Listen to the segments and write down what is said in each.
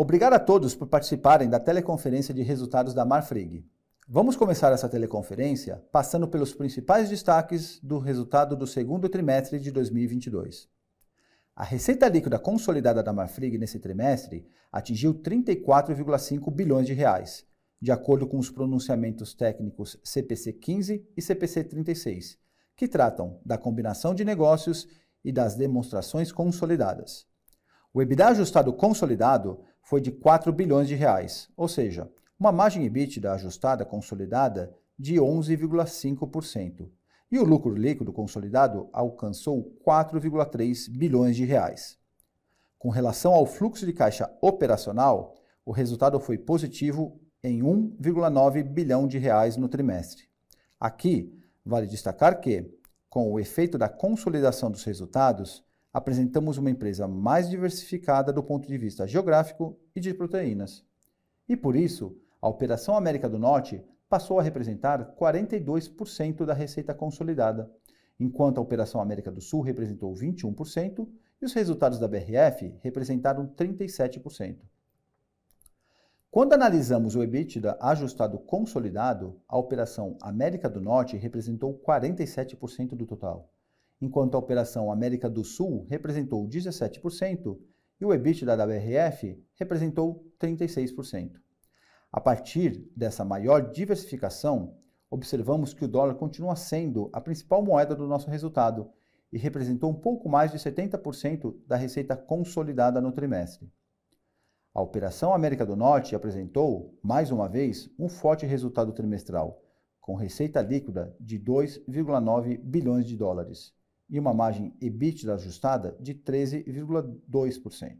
Obrigado a todos por participarem da teleconferência de resultados da Marfrig. Vamos começar essa teleconferência passando pelos principais destaques do resultado do segundo trimestre de 2022. A receita líquida consolidada da Marfrig nesse trimestre atingiu 34,5 bilhões de reais, de acordo com os pronunciamentos técnicos CPC 15 e CPC 36, que tratam da combinação de negócios e das demonstrações consolidadas. O EBITDA ajustado consolidado foi de 4 bilhões de reais, ou seja, uma margem EBITDA ajustada consolidada de 11,5%. E o lucro líquido consolidado alcançou 4,3 bilhões de reais. Com relação ao fluxo de caixa operacional, o resultado foi positivo em 1,9 bilhão de reais no trimestre. Aqui, vale destacar que, com o efeito da consolidação dos resultados, apresentamos uma empresa mais diversificada do ponto de vista geográfico e de proteínas. E por isso, a Operação América do Norte passou a representar 42% da receita consolidada, enquanto a Operação América do Sul representou 21% e os resultados da BRF representaram 37%. Quando analisamos o EBITDA ajustado consolidado, a Operação América do Norte representou 47% do total enquanto a operação América do Sul representou 17% e o EBITDA da BRF representou 36%. A partir dessa maior diversificação, observamos que o dólar continua sendo a principal moeda do nosso resultado e representou um pouco mais de 70% da receita consolidada no trimestre. A Operação América do Norte apresentou, mais uma vez, um forte resultado trimestral, com receita líquida de 2,9 bilhões de dólares e uma margem EBITDA ajustada de 13,2%.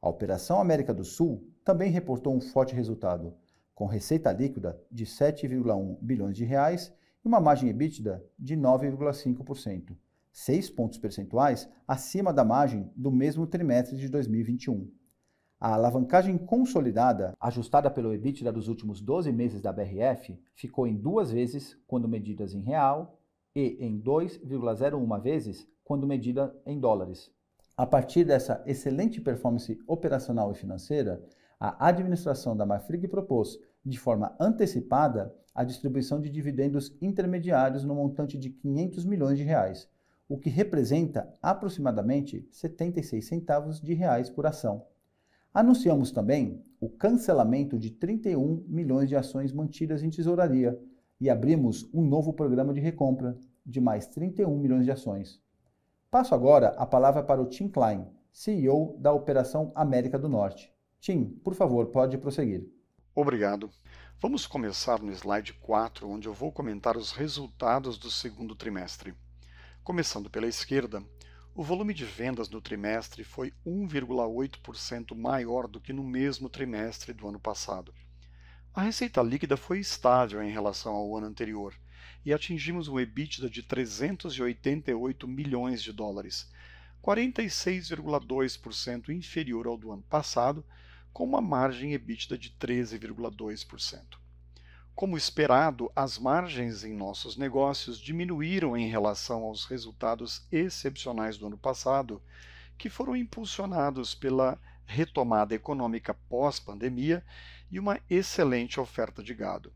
A Operação América do Sul também reportou um forte resultado, com receita líquida de 7,1 bilhões de reais e uma margem EBITDA de 9,5%, seis pontos percentuais acima da margem do mesmo trimestre de 2021. A alavancagem consolidada, ajustada pelo EBITDA dos últimos 12 meses da BRF, ficou em duas vezes quando medidas em real e em 2,01 vezes quando medida em dólares. A partir dessa excelente performance operacional e financeira, a administração da Marfrig propôs, de forma antecipada, a distribuição de dividendos intermediários no montante de 500 milhões de reais, o que representa aproximadamente 76 centavos de reais por ação. Anunciamos também o cancelamento de 31 milhões de ações mantidas em tesouraria e abrimos um novo programa de recompra, de mais 31 milhões de ações. Passo agora a palavra para o Tim Klein, CEO da Operação América do Norte. Tim, por favor, pode prosseguir. Obrigado. Vamos começar no slide 4, onde eu vou comentar os resultados do segundo trimestre. Começando pela esquerda, o volume de vendas no trimestre foi 1,8% maior do que no mesmo trimestre do ano passado. A receita líquida foi estável em relação ao ano anterior, e atingimos um EBITDA de 388 milhões de dólares, 46,2% inferior ao do ano passado, com uma margem EBITDA de 13,2%. Como esperado, as margens em nossos negócios diminuíram em relação aos resultados excepcionais do ano passado, que foram impulsionados pela retomada econômica pós-pandemia e uma excelente oferta de gado.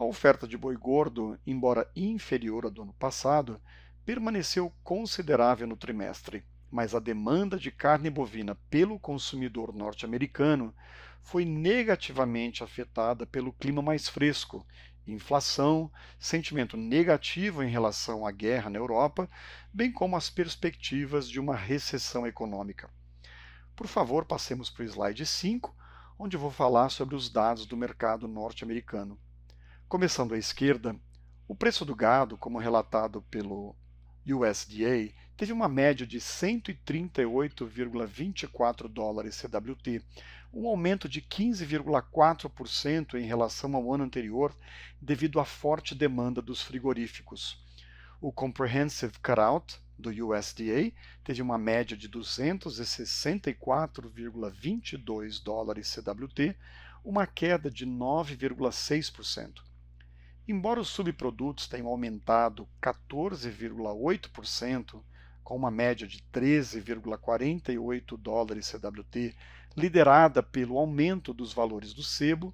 A oferta de boi gordo, embora inferior à do ano passado, permaneceu considerável no trimestre, mas a demanda de carne bovina pelo consumidor norte-americano foi negativamente afetada pelo clima mais fresco, inflação, sentimento negativo em relação à guerra na Europa, bem como as perspectivas de uma recessão econômica. Por favor, passemos para o slide 5, onde vou falar sobre os dados do mercado norte-americano. Começando à esquerda, o preço do gado, como relatado pelo USDA, teve uma média de 138,24 dólares CWT, um aumento de 15,4% em relação ao ano anterior, devido à forte demanda dos frigoríficos. O Comprehensive Cutout do USDA teve uma média de 264,22 dólares CWT, uma queda de 9,6%. Embora os subprodutos tenham aumentado 14,8%, com uma média de 13,48 dólares CWT, liderada pelo aumento dos valores do sebo,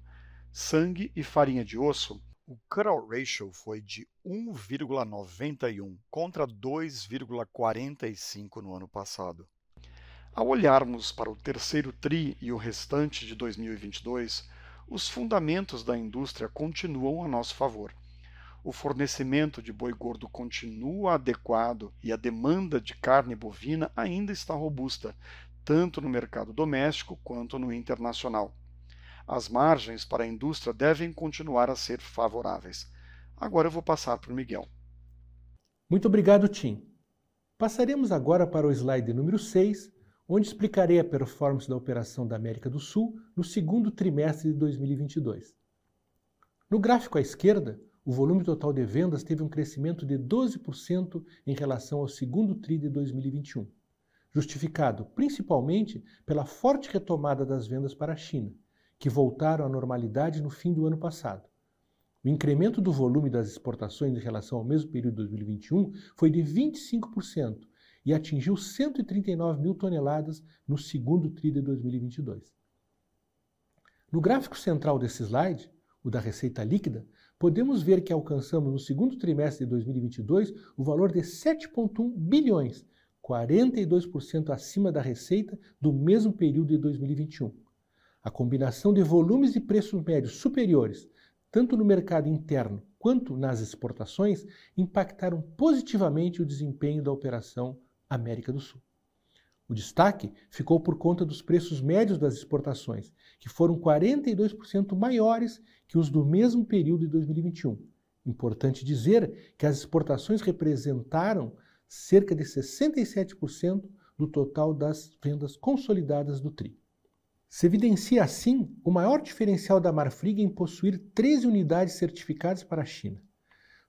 sangue e farinha de osso. O cutout ratio foi de 1,91 contra 2,45 no ano passado. Ao olharmos para o terceiro TRI e o restante de 2022, os fundamentos da indústria continuam a nosso favor. O fornecimento de boi gordo continua adequado e a demanda de carne bovina ainda está robusta, tanto no mercado doméstico quanto no internacional. As margens para a indústria devem continuar a ser favoráveis. Agora eu vou passar para o Miguel. Muito obrigado, Tim. Passaremos agora para o slide número 6, onde explicarei a performance da operação da América do Sul no segundo trimestre de 2022. No gráfico à esquerda, o volume total de vendas teve um crescimento de 12% em relação ao segundo TRI de 2021, justificado principalmente pela forte retomada das vendas para a China, que voltaram à normalidade no fim do ano passado. O incremento do volume das exportações em relação ao mesmo período de 2021 foi de 25%, e atingiu 139 mil toneladas no segundo TRI de 2022. No gráfico central desse slide, o da receita líquida, podemos ver que alcançamos no segundo trimestre de 2022 o valor de 7,1 bilhões, 42% acima da receita do mesmo período de 2021. A combinação de volumes e preços médios superiores, tanto no mercado interno quanto nas exportações, impactaram positivamente o desempenho da operação América do Sul. O destaque ficou por conta dos preços médios das exportações, que foram 42% maiores que os do mesmo período de 2021. Importante dizer que as exportações representaram cerca de 67% do total das vendas consolidadas do TRI. Se evidencia assim o maior diferencial da Marfrig em possuir 13 unidades certificadas para a China.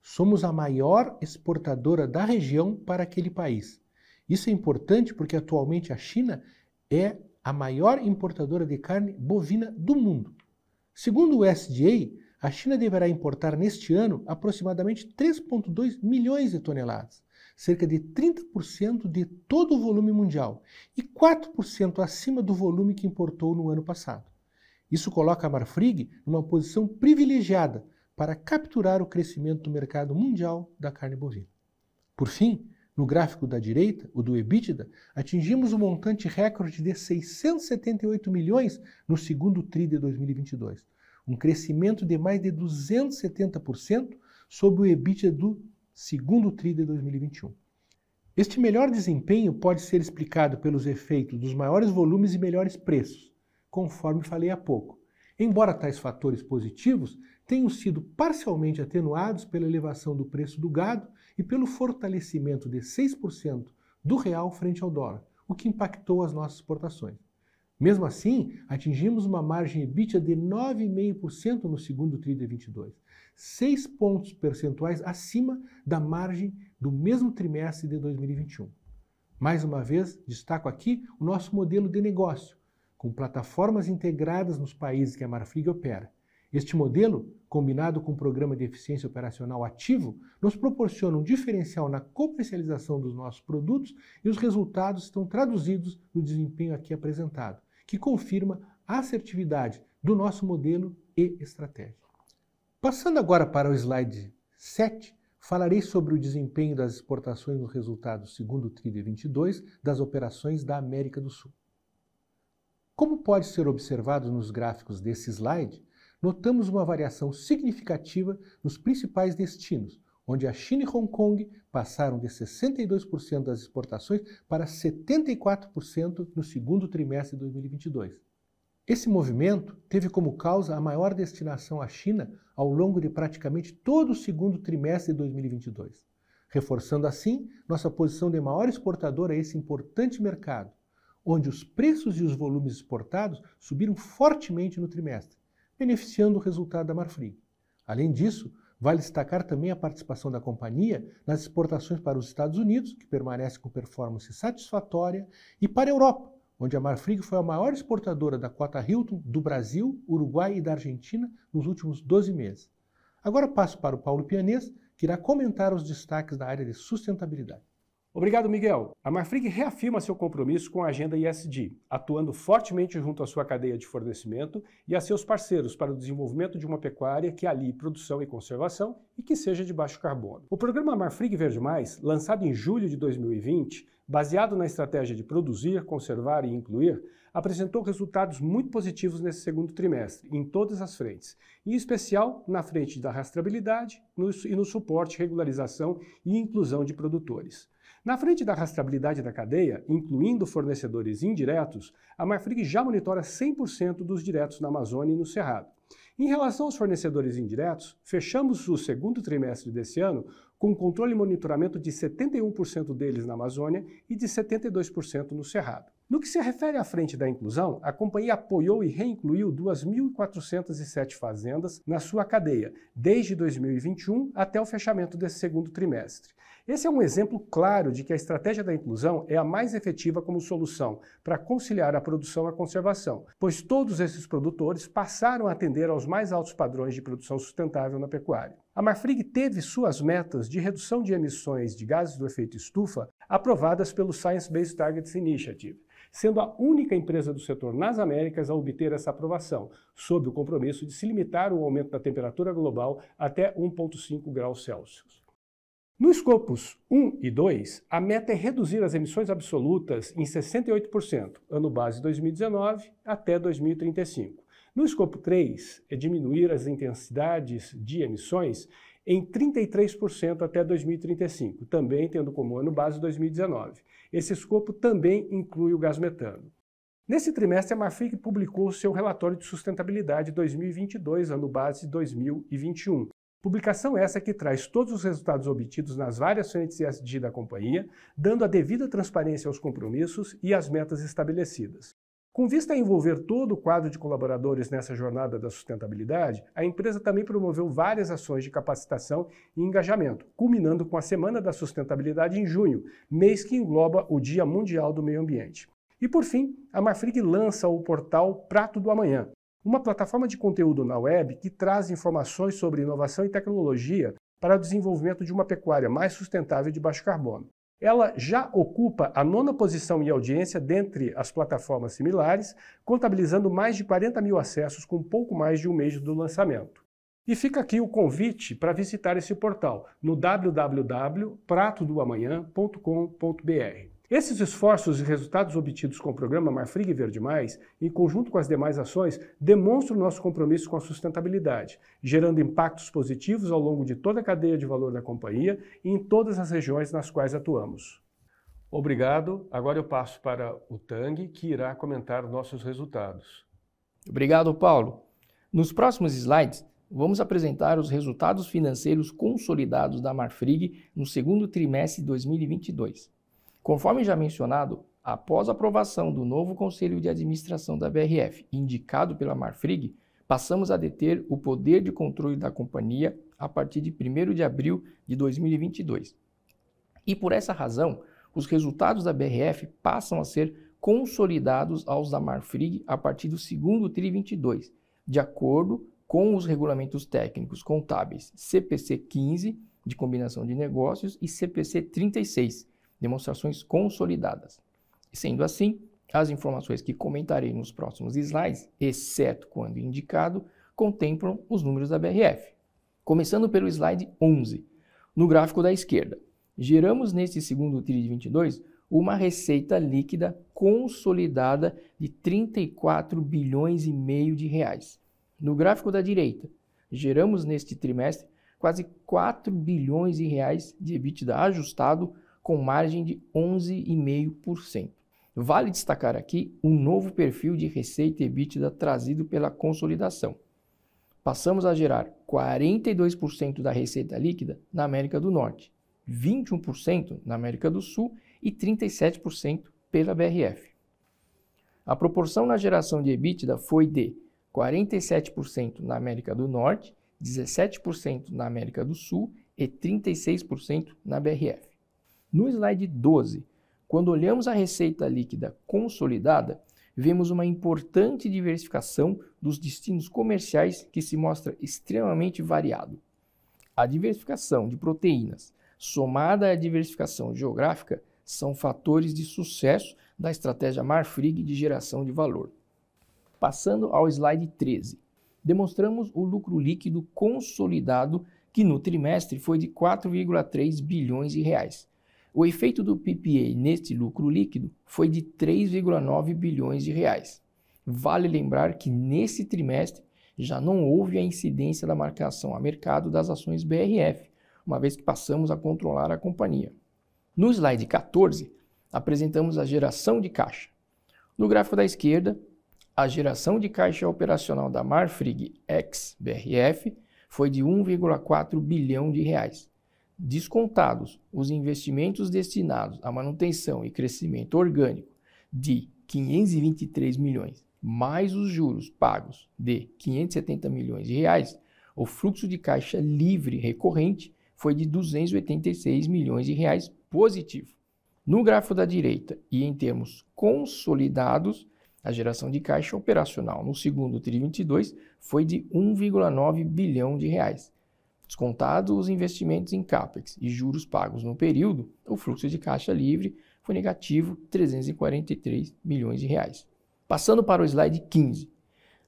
Somos a maior exportadora da região para aquele país isso é importante porque atualmente a China é a maior importadora de carne bovina do mundo. Segundo o SDA, a China deverá importar neste ano aproximadamente 3,2 milhões de toneladas, cerca de 30% de todo o volume mundial e 4% acima do volume que importou no ano passado. Isso coloca a Marfrig numa posição privilegiada para capturar o crescimento do mercado mundial da carne bovina. Por fim, no gráfico da direita, o do EBITDA, atingimos o um montante recorde de 678 milhões no segundo TRI de 2022, um crescimento de mais de 270% sobre o EBITDA do segundo TRI de 2021. Este melhor desempenho pode ser explicado pelos efeitos dos maiores volumes e melhores preços, conforme falei há pouco. Embora tais fatores positivos tenham sido parcialmente atenuados pela elevação do preço do gado e pelo fortalecimento de 6% do real frente ao dólar, o que impactou as nossas exportações. Mesmo assim, atingimos uma margem EBITDA de 9,5% no segundo TRI de 22, 6 pontos percentuais acima da margem do mesmo trimestre de 2021. Mais uma vez, destaco aqui o nosso modelo de negócio, com plataformas integradas nos países que a Marfrig opera, este modelo, combinado com o programa de eficiência operacional ativo, nos proporciona um diferencial na comercialização dos nossos produtos e os resultados estão traduzidos no desempenho aqui apresentado, que confirma a assertividade do nosso modelo e estratégia. Passando agora para o slide 7, falarei sobre o desempenho das exportações nos resultados segundo TRI 22 das operações da América do Sul. Como pode ser observado nos gráficos desse slide, notamos uma variação significativa nos principais destinos, onde a China e Hong Kong passaram de 62% das exportações para 74% no segundo trimestre de 2022. Esse movimento teve como causa a maior destinação à China ao longo de praticamente todo o segundo trimestre de 2022, reforçando assim nossa posição de maior exportador a esse importante mercado, onde os preços e os volumes exportados subiram fortemente no trimestre, beneficiando o resultado da Marfrig. Além disso, vale destacar também a participação da companhia nas exportações para os Estados Unidos, que permanece com performance satisfatória, e para a Europa, onde a Marfrig foi a maior exportadora da cota Hilton do Brasil, Uruguai e da Argentina nos últimos 12 meses. Agora passo para o Paulo Pianês, que irá comentar os destaques da área de sustentabilidade. Obrigado, Miguel. A Marfrig reafirma seu compromisso com a agenda ISD, atuando fortemente junto à sua cadeia de fornecimento e a seus parceiros para o desenvolvimento de uma pecuária que alie produção e conservação e que seja de baixo carbono. O programa Marfrig Verde Mais, lançado em julho de 2020, baseado na estratégia de produzir, conservar e incluir, apresentou resultados muito positivos nesse segundo trimestre, em todas as frentes, em especial na frente da rastreabilidade e no suporte, regularização e inclusão de produtores. Na frente da rastreabilidade da cadeia, incluindo fornecedores indiretos, a Marfrig já monitora 100% dos diretos na Amazônia e no Cerrado. Em relação aos fornecedores indiretos, fechamos o segundo trimestre desse ano com controle e monitoramento de 71% deles na Amazônia e de 72% no Cerrado. No que se refere à frente da inclusão, a companhia apoiou e reincluiu 2.407 fazendas na sua cadeia, desde 2021 até o fechamento desse segundo trimestre. Esse é um exemplo claro de que a estratégia da inclusão é a mais efetiva como solução para conciliar a produção e a conservação, pois todos esses produtores passaram a atender aos mais altos padrões de produção sustentável na pecuária. A Marfrig teve suas metas de redução de emissões de gases do efeito estufa aprovadas pelo Science Based Targets Initiative, sendo a única empresa do setor nas Américas a obter essa aprovação, sob o compromisso de se limitar o aumento da temperatura global até 1,5 graus Celsius. No escopos 1 e 2, a meta é reduzir as emissões absolutas em 68%, ano base 2019 até 2035. No escopo 3, é diminuir as intensidades de emissões em 33% até 2035, também tendo como ano base 2019. Esse escopo também inclui o gás metano. Nesse trimestre, a Marfrig publicou seu relatório de sustentabilidade 2022, ano base 2021, Publicação essa que traz todos os resultados obtidos nas várias frentes ESG da companhia, dando a devida transparência aos compromissos e às metas estabelecidas. Com vista a envolver todo o quadro de colaboradores nessa jornada da sustentabilidade, a empresa também promoveu várias ações de capacitação e engajamento, culminando com a Semana da Sustentabilidade em junho, mês que engloba o Dia Mundial do Meio Ambiente. E por fim, a Marfrig lança o portal Prato do Amanhã, uma plataforma de conteúdo na web que traz informações sobre inovação e tecnologia para o desenvolvimento de uma pecuária mais sustentável de baixo carbono. Ela já ocupa a nona posição em audiência dentre as plataformas similares, contabilizando mais de 40 mil acessos com pouco mais de um mês do lançamento. E fica aqui o convite para visitar esse portal no www.pratodoamanhã.com.br. Esses esforços e resultados obtidos com o programa Marfrig Verde Mais, em conjunto com as demais ações, demonstram o nosso compromisso com a sustentabilidade, gerando impactos positivos ao longo de toda a cadeia de valor da companhia e em todas as regiões nas quais atuamos. Obrigado. Agora eu passo para o Tang, que irá comentar nossos resultados. Obrigado, Paulo. Nos próximos slides, vamos apresentar os resultados financeiros consolidados da Marfrig no segundo trimestre de 2022. Conforme já mencionado, após a aprovação do novo Conselho de Administração da BRF, indicado pela Marfrig, passamos a deter o poder de controle da companhia a partir de 1 de abril de 2022. E por essa razão, os resultados da BRF passam a ser consolidados aos da Marfrig a partir do segundo TRI 22, de acordo com os regulamentos técnicos contábeis CPC 15, de combinação de negócios, e CPC 36, demonstrações consolidadas. Sendo assim, as informações que comentarei nos próximos slides, exceto quando indicado, contemplam os números da BRF. Começando pelo slide 11, no gráfico da esquerda. Geramos neste segundo TRI de 22 uma receita líquida consolidada de 34 bilhões e meio de reais. No gráfico da direita, geramos neste trimestre quase 4 bilhões de reais de EBITDA ajustado com margem de 11,5%. Vale destacar aqui um novo perfil de receita EBITDA trazido pela consolidação. Passamos a gerar 42% da receita líquida na América do Norte, 21% na América do Sul e 37% pela BRF. A proporção na geração de EBITDA foi de 47% na América do Norte, 17% na América do Sul e 36% na BRF. No slide 12, quando olhamos a receita líquida consolidada, vemos uma importante diversificação dos destinos comerciais que se mostra extremamente variado. A diversificação de proteínas somada à diversificação geográfica, são fatores de sucesso da estratégia Marfrig de geração de valor. Passando ao slide 13, demonstramos o lucro líquido consolidado que no trimestre foi de 4,3 bilhões de reais. O efeito do PPA neste lucro líquido foi de 3,9 bilhões de reais. Vale lembrar que nesse trimestre já não houve a incidência da marcação a mercado das ações BRF, uma vez que passamos a controlar a companhia. No slide 14, apresentamos a geração de caixa. No gráfico da esquerda, a geração de caixa operacional da Marfrig ex-BRF foi de 1,4 bilhão de reais. Descontados os investimentos destinados à manutenção e crescimento orgânico de 523 milhões, mais os juros pagos de 570 milhões de reais, o fluxo de caixa livre recorrente foi de 286 milhões de reais positivo. No gráfico da direita e em termos consolidados, a geração de caixa operacional no segundo TRI 22 foi de 1,9 bilhão de reais. Descontados os investimentos em CAPEX e juros pagos no período, o fluxo de caixa livre foi negativo 343 milhões de reais. Passando para o slide 15,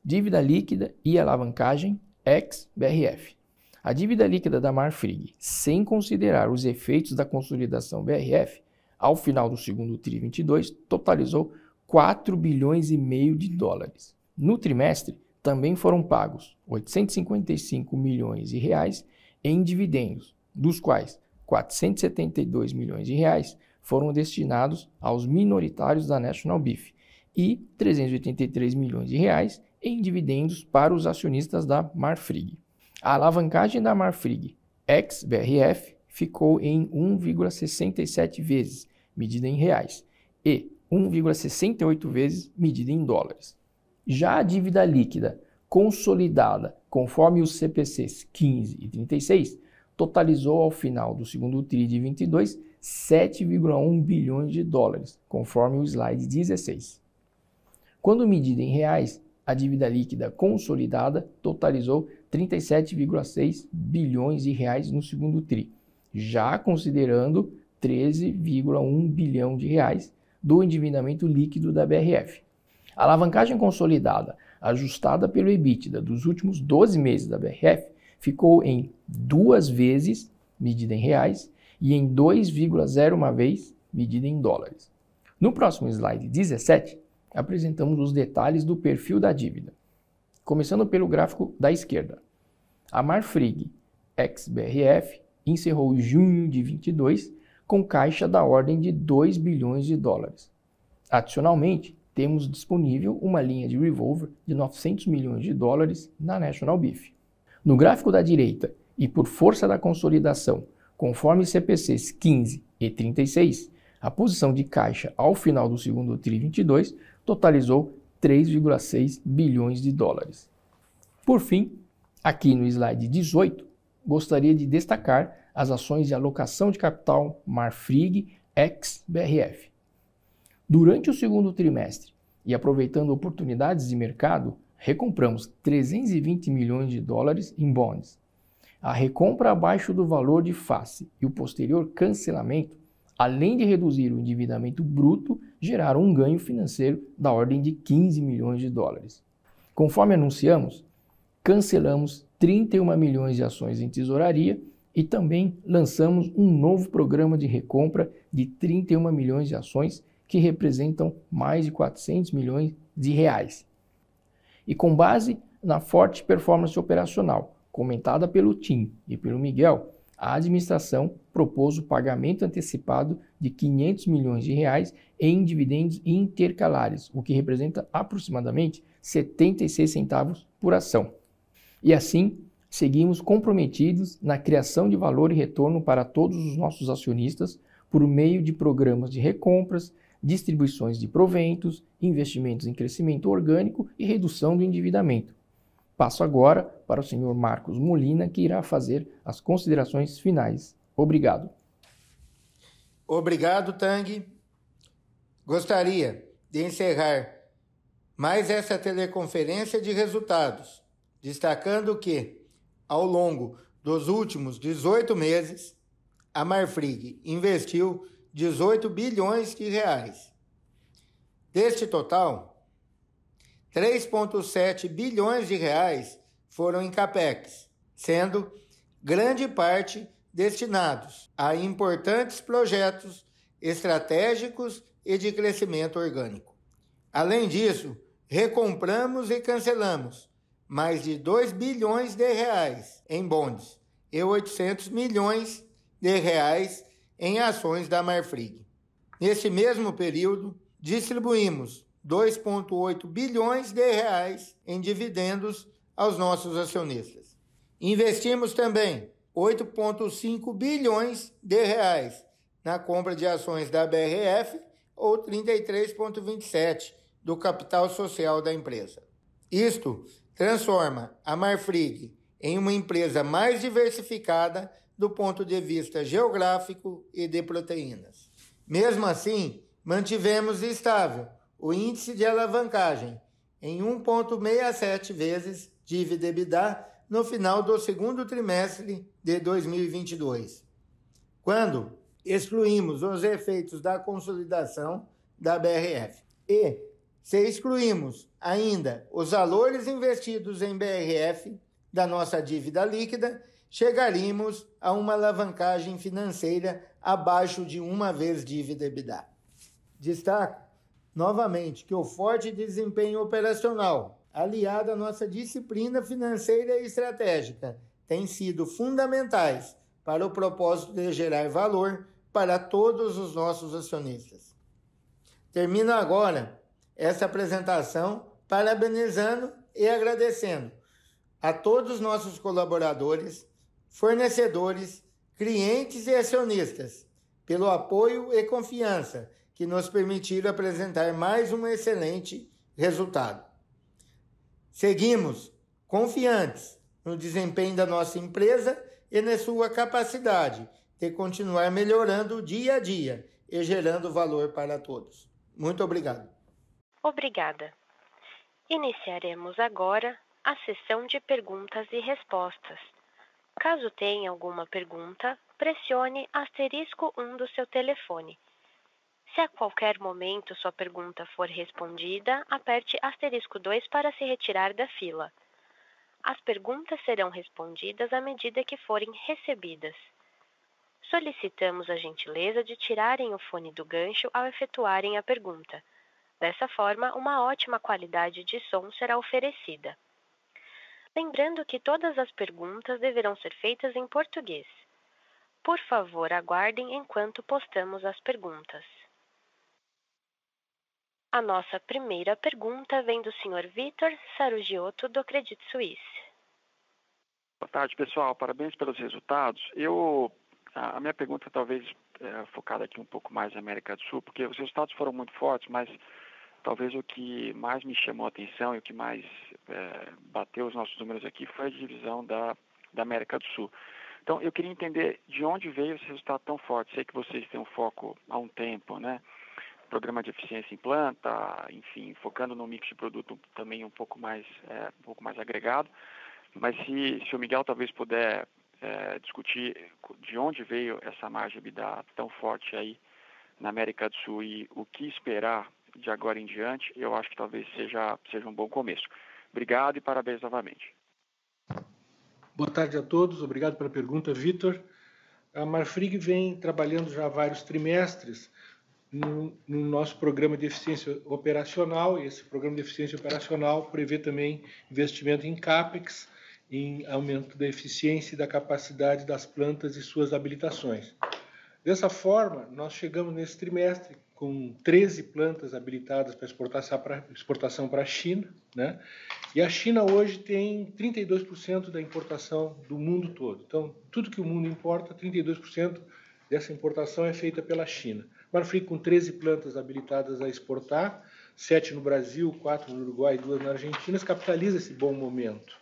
dívida líquida e alavancagem ex-BRF. A dívida líquida da Marfrig, sem considerar os efeitos da consolidação BRF, ao final do segundo TRI 22, totalizou 4 bilhões e meio de dólares. No trimestre, também foram pagos 855 milhões de reais em dividendos, dos quais 472 milhões de reais foram destinados aos minoritários da National Beef e 383 milhões de reais em dividendos para os acionistas da Marfrig. A alavancagem da Marfrig ex-BRF ficou em 1,67 vezes, medida em reais, e 1,68 vezes medida em dólares. Já a dívida líquida consolidada, conforme os CPCs 15 e 36, totalizou ao final do segundo TRI de 22 7,1 bilhões de dólares, conforme o slide 16. Quando medida em reais, a dívida líquida consolidada totalizou 37,6 bilhões de reais no segundo TRI, já considerando 13,1 bilhão de reais do endividamento líquido da BRF. A alavancagem consolidada, ajustada pelo EBITDA dos últimos 12 meses da BRF, ficou em duas vezes, medida em reais, e em 2,01 vez, medida em dólares. No próximo slide 17, apresentamos os detalhes do perfil da dívida. Começando pelo gráfico da esquerda. A Marfrig, ex-BRF, encerrou junho de 22 com caixa da ordem de 2 bilhões de dólares. Adicionalmente, temos disponível uma linha de revolver de 900 milhões de dólares na National Beef. No gráfico da direita, e por força da consolidação, conforme CPCs 15 e 36, a posição de caixa ao final do segundo TRI 22 totalizou 3,6 bilhões de dólares. Por fim, aqui no slide 18, gostaria de destacar as ações de alocação de capital Marfrig ex-BRF. Durante o segundo trimestre e aproveitando oportunidades de mercado, recompramos 320 milhões de dólares em bonds. A recompra abaixo do valor de face e o posterior cancelamento, além de reduzir o endividamento bruto, geraram um ganho financeiro da ordem de 15 milhões de dólares. Conforme anunciamos, cancelamos 31 milhões de ações em tesouraria e também lançamos um novo programa de recompra de 31 milhões de ações, que representam mais de 400 milhões de reais. E com base na forte performance operacional comentada pelo Tim e pelo Miguel, a administração propôs o pagamento antecipado de 500 milhões de reais em dividendos intercalares, o que representa aproximadamente 76 centavos por ação. E assim, seguimos comprometidos na criação de valor e retorno para todos os nossos acionistas por meio de programas de recompras, distribuições de proventos, investimentos em crescimento orgânico e redução do endividamento. Passo agora para o senhor Marcos Molina, que irá fazer as considerações finais. Obrigado. Obrigado, Tang. Gostaria de encerrar mais essa teleconferência de resultados, destacando que ao longo dos últimos 18 meses, a Marfrig investiu 18 bilhões de reais. Deste total, 3,7 bilhões de reais foram em capex, sendo grande parte destinados a importantes projetos estratégicos e de crescimento orgânico. Além disso, recompramos e cancelamos mais de 2 bilhões de reais em bondes e 800 milhões de reais em ações da Marfrig. Nesse mesmo período, distribuímos 2,8 bilhões de reais em dividendos aos nossos acionistas. Investimos também 8,5 bilhões de reais na compra de ações da BRF ou 33,27 do capital social da empresa. Isto transforma a Marfrig em uma empresa mais diversificada do ponto de vista geográfico e de proteínas. Mesmo assim, mantivemos estável o índice de alavancagem em 1,67 vezes dívida EBITDA no final do segundo trimestre de 2022, quando excluímos os efeitos da consolidação da BRF. E, se excluímos ainda os valores investidos em BRF da nossa dívida líquida, chegaríamos a uma alavancagem financeira abaixo de uma vez dívida EBITDA. Destaco novamente que o forte desempenho operacional, aliado à nossa disciplina financeira e estratégica, tem sido fundamentais para o propósito de gerar valor para todos os nossos acionistas. Termino agora essa apresentação parabenizando e agradecendo a todos os nossos colaboradores, fornecedores, clientes e acionistas pelo apoio e confiança que nos permitiram apresentar mais um excelente resultado. Seguimos confiantes no desempenho da nossa empresa e na sua capacidade de continuar melhorando dia a dia e gerando valor para todos. Muito obrigado. Obrigada. Iniciaremos agora a sessão de perguntas e respostas. Caso tenha alguma pergunta, pressione asterisco 1 do seu telefone. Se a qualquer momento sua pergunta for respondida, aperte asterisco 2 para se retirar da fila. As perguntas serão respondidas à medida que forem recebidas. Solicitamos a gentileza de tirarem o fone do gancho ao efetuarem a pergunta. Dessa forma, uma ótima qualidade de som será oferecida. Lembrando que todas as perguntas deverão ser feitas em português. Por favor, aguardem enquanto postamos as perguntas. A nossa primeira pergunta vem do Sr. Vitor Sarugiotto, do Credit Suisse. Boa tarde, pessoal. Parabéns pelos resultados. Eu, a minha pergunta talvez é focada aqui um pouco mais na América do Sul, porque os resultados foram muito fortes, mas talvez o que mais me chamou a atenção e o que mais é, bateu os nossos números aqui foi a divisão da, da América do Sul. Então, eu queria entender de onde veio esse resultado tão forte. Sei que vocês têm um foco há um tempo, né? programa de eficiência em planta, enfim, focando no mix de produto também um pouco mais, é, um pouco mais agregado. Mas se, se o Miguel talvez puder é, discutir de onde veio essa margem EBITDA tão forte aí na América do Sul e o que esperar de agora em diante, eu acho que talvez seja, seja um bom começo. Obrigado e parabéns novamente. Boa tarde a todos, obrigado pela pergunta, Vitor. A Marfrig vem trabalhando já há vários trimestres no, no, nosso programa de eficiência operacional. E esse programa de eficiência operacional prevê também investimento em CAPEX, em aumento da eficiência e da capacidade das plantas e suas habilitações. Dessa forma, nós chegamos nesse trimestre com 13 plantas habilitadas para exportação para a China, né? E a China hoje tem 32% da importação do mundo todo. Então, tudo que o mundo importa, 32% dessa importação é feita pela China. Marfrig com 13 plantas habilitadas a exportar, 7 no Brasil, 4 no Uruguai e 2 na Argentina, capitaliza esse bom momento.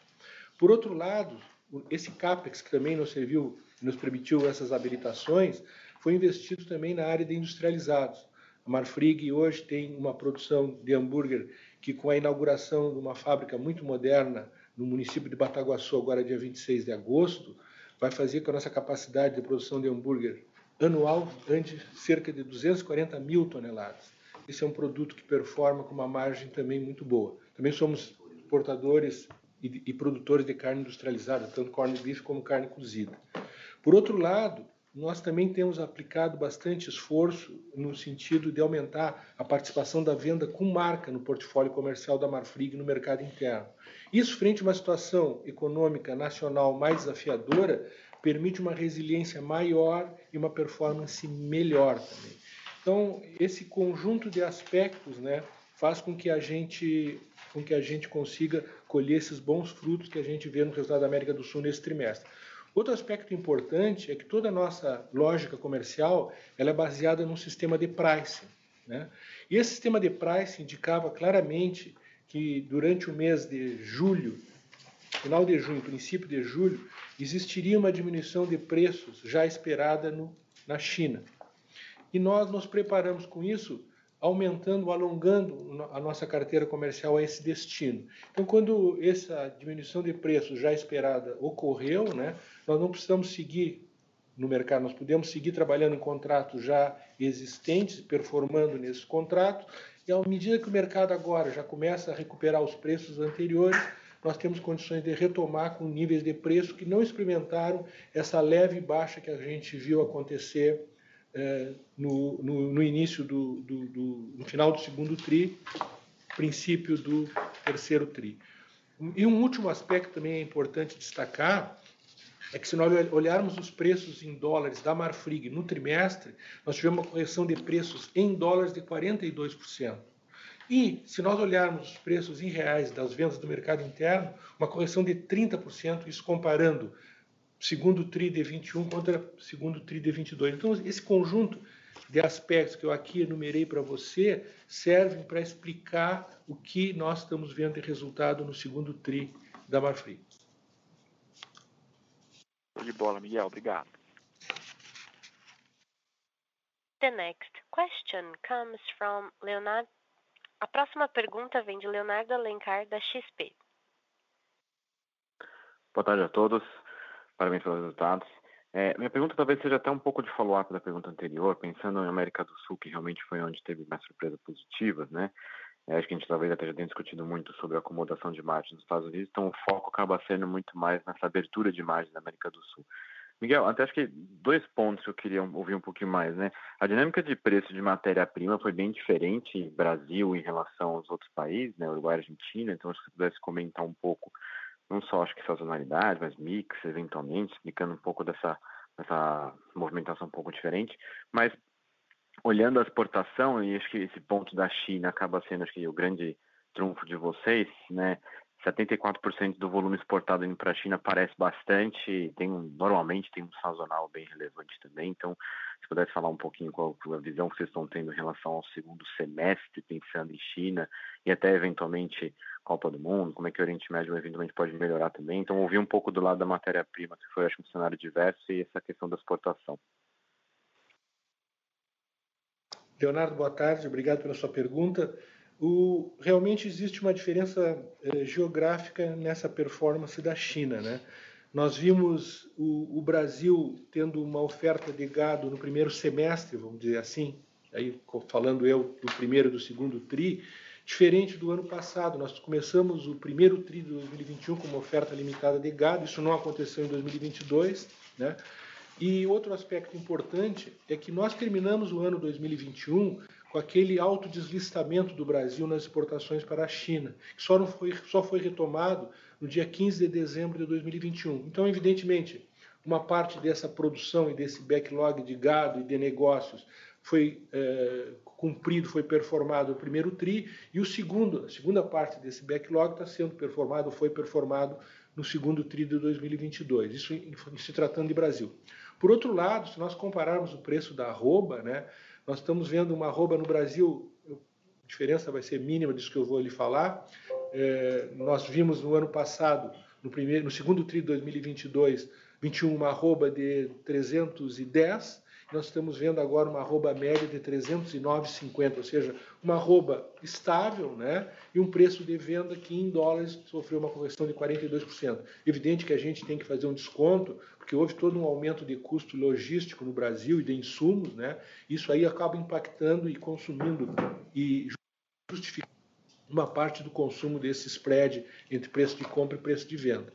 Por outro lado, esse CAPEX, que também nos serviu, nos permitiu essas habilitações, foi investido também na área de industrializados. A Marfrig hoje tem uma produção de hambúrguer que, com a inauguração de uma fábrica muito moderna no município de Bataguaçu, agora dia 26 de agosto, vai fazer com a nossa capacidade de produção de hambúrguer anual ande cerca de 240 mil toneladas. Esse é um produto que performa com uma margem também muito boa. Também somos exportadores e, e produtores de carne industrializada, tanto corned beef como carne cozida. Por outro lado, nós também temos aplicado bastante esforço no sentido de aumentar a participação da venda com marca no portfólio comercial da Marfrig no mercado interno. Isso, frente a uma situação econômica nacional mais desafiadora, permite uma resiliência maior e uma performance melhor também. Então, esse conjunto de aspectos né, faz com que a gente com que a gente consiga colher esses bons frutos que a gente vê no resultado da América do Sul nesse trimestre. Outro aspecto importante é que toda a nossa lógica comercial ela é baseada num sistema de pricing. Né? E esse sistema de pricing indicava claramente que durante o mês de julho, final de junho, princípio de julho, existiria uma diminuição de preços já esperada no, na China. E nós nos preparamos com isso aumentando, alongando a nossa carteira comercial a esse destino. Então, quando essa diminuição de preços já esperada ocorreu, né, nós não precisamos seguir no mercado, nós podemos seguir trabalhando em contratos já existentes, performando nesses contratos, e à medida que o mercado agora já começa a recuperar os preços anteriores, nós temos condições de retomar com níveis de preço que não experimentaram essa leve baixa que a gente viu acontecer no, no, no, início do, do, do, no final do segundo tri, princípio do terceiro tri. E um último aspecto também é importante destacar é que se nós olharmos os preços em dólares da Marfrig no trimestre, nós tivemos uma correção de preços em dólares de 42%. E se nós olharmos os preços em reais das vendas do mercado interno, uma correção de 30%, isso comparando segundo TRI de 21 contra segundo TRI de 22. Então, esse conjunto de aspectos que eu aqui enumerei para você servem para explicar o que nós estamos vendo de resultado no segundo TRI da Marfrig. De bola, Miguel. Obrigado. The next question comes from Leonardo. A próxima pergunta vem de Leonardo Alencar, da XP. Boa tarde a todos. Parabéns pelos resultados. É, minha pergunta talvez seja até um pouco de follow-up da pergunta anterior, pensando em América do Sul, que realmente foi onde teve mais surpresas positivas, né? É, acho que a gente talvez até já tenha discutido muito sobre a acomodação de margens nos Estados Unidos, então o foco acaba sendo muito mais nessa abertura de margens na América do Sul. Miguel, até acho que dois pontos que eu queria ouvir um pouquinho mais, né? A dinâmica de preço de matéria-prima foi bem diferente Brasil em relação aos outros países, né? Uruguai e Argentina, então acho que você pudesse comentar um pouco não só acho que sazonalidade, mas mix, eventualmente, explicando um pouco dessa, dessa movimentação um pouco diferente. Mas olhando a exportação, e acho que esse ponto da China acaba sendo acho que o grande trunfo de vocês, né? 74% do volume exportado indo para a China parece bastante, tem um, normalmente tem um sazonal bem relevante também, então se pudesse falar um pouquinho qual a visão que vocês estão tendo em relação ao segundo semestre, pensando em China e até eventualmente Copa do Mundo, como é que o Oriente Médio eventualmente pode melhorar também. Então, ouvir um pouco do lado da matéria-prima, que foi, acho um cenário diverso, e essa questão da exportação. Leonardo, boa tarde, obrigado pela sua pergunta. O, realmente existe uma diferença eh, geográfica nessa performance da China, né? Nós vimos o, o, Brasil tendo uma oferta de gado no primeiro semestre, vamos dizer assim, aí falando eu do primeiro e do segundo tri, diferente do ano passado. Nós começamos o primeiro tri de 2021 com uma oferta limitada de gado, isso não aconteceu em 2022, né? E outro aspecto importante é que nós terminamos o ano 2021 com aquele alto deslistamento do Brasil nas exportações para a China, que só, não foi, só foi retomado no dia 15 de dezembro de 2021. Então, evidentemente, uma parte dessa produção e desse backlog de gado e de negócios foi é, cumprido, foi performado o primeiro TRI, e o segundo, a segunda parte desse backlog está sendo performado, foi performado no segundo TRI de 2022, isso se tratando de Brasil. Por outro lado, se nós compararmos o preço da arroba, né, nós estamos vendo uma arroba no Brasil, a diferença vai ser mínima disso que eu vou lhe falar. É, nós vimos no ano passado, no, primeiro, no segundo TRI de 2022, 21, uma arroba de 310, nós estamos vendo agora uma arroba média de 309,50, ou seja, uma arroba estável né, e um preço de venda que em dólares sofreu uma correção de 42%. Evidente que a gente tem que fazer um desconto, porque houve todo um aumento de custo logístico no Brasil e de insumos, né? isso aí acaba impactando e consumindo e justificando uma parte do consumo desse spread entre preço de compra e preço de venda.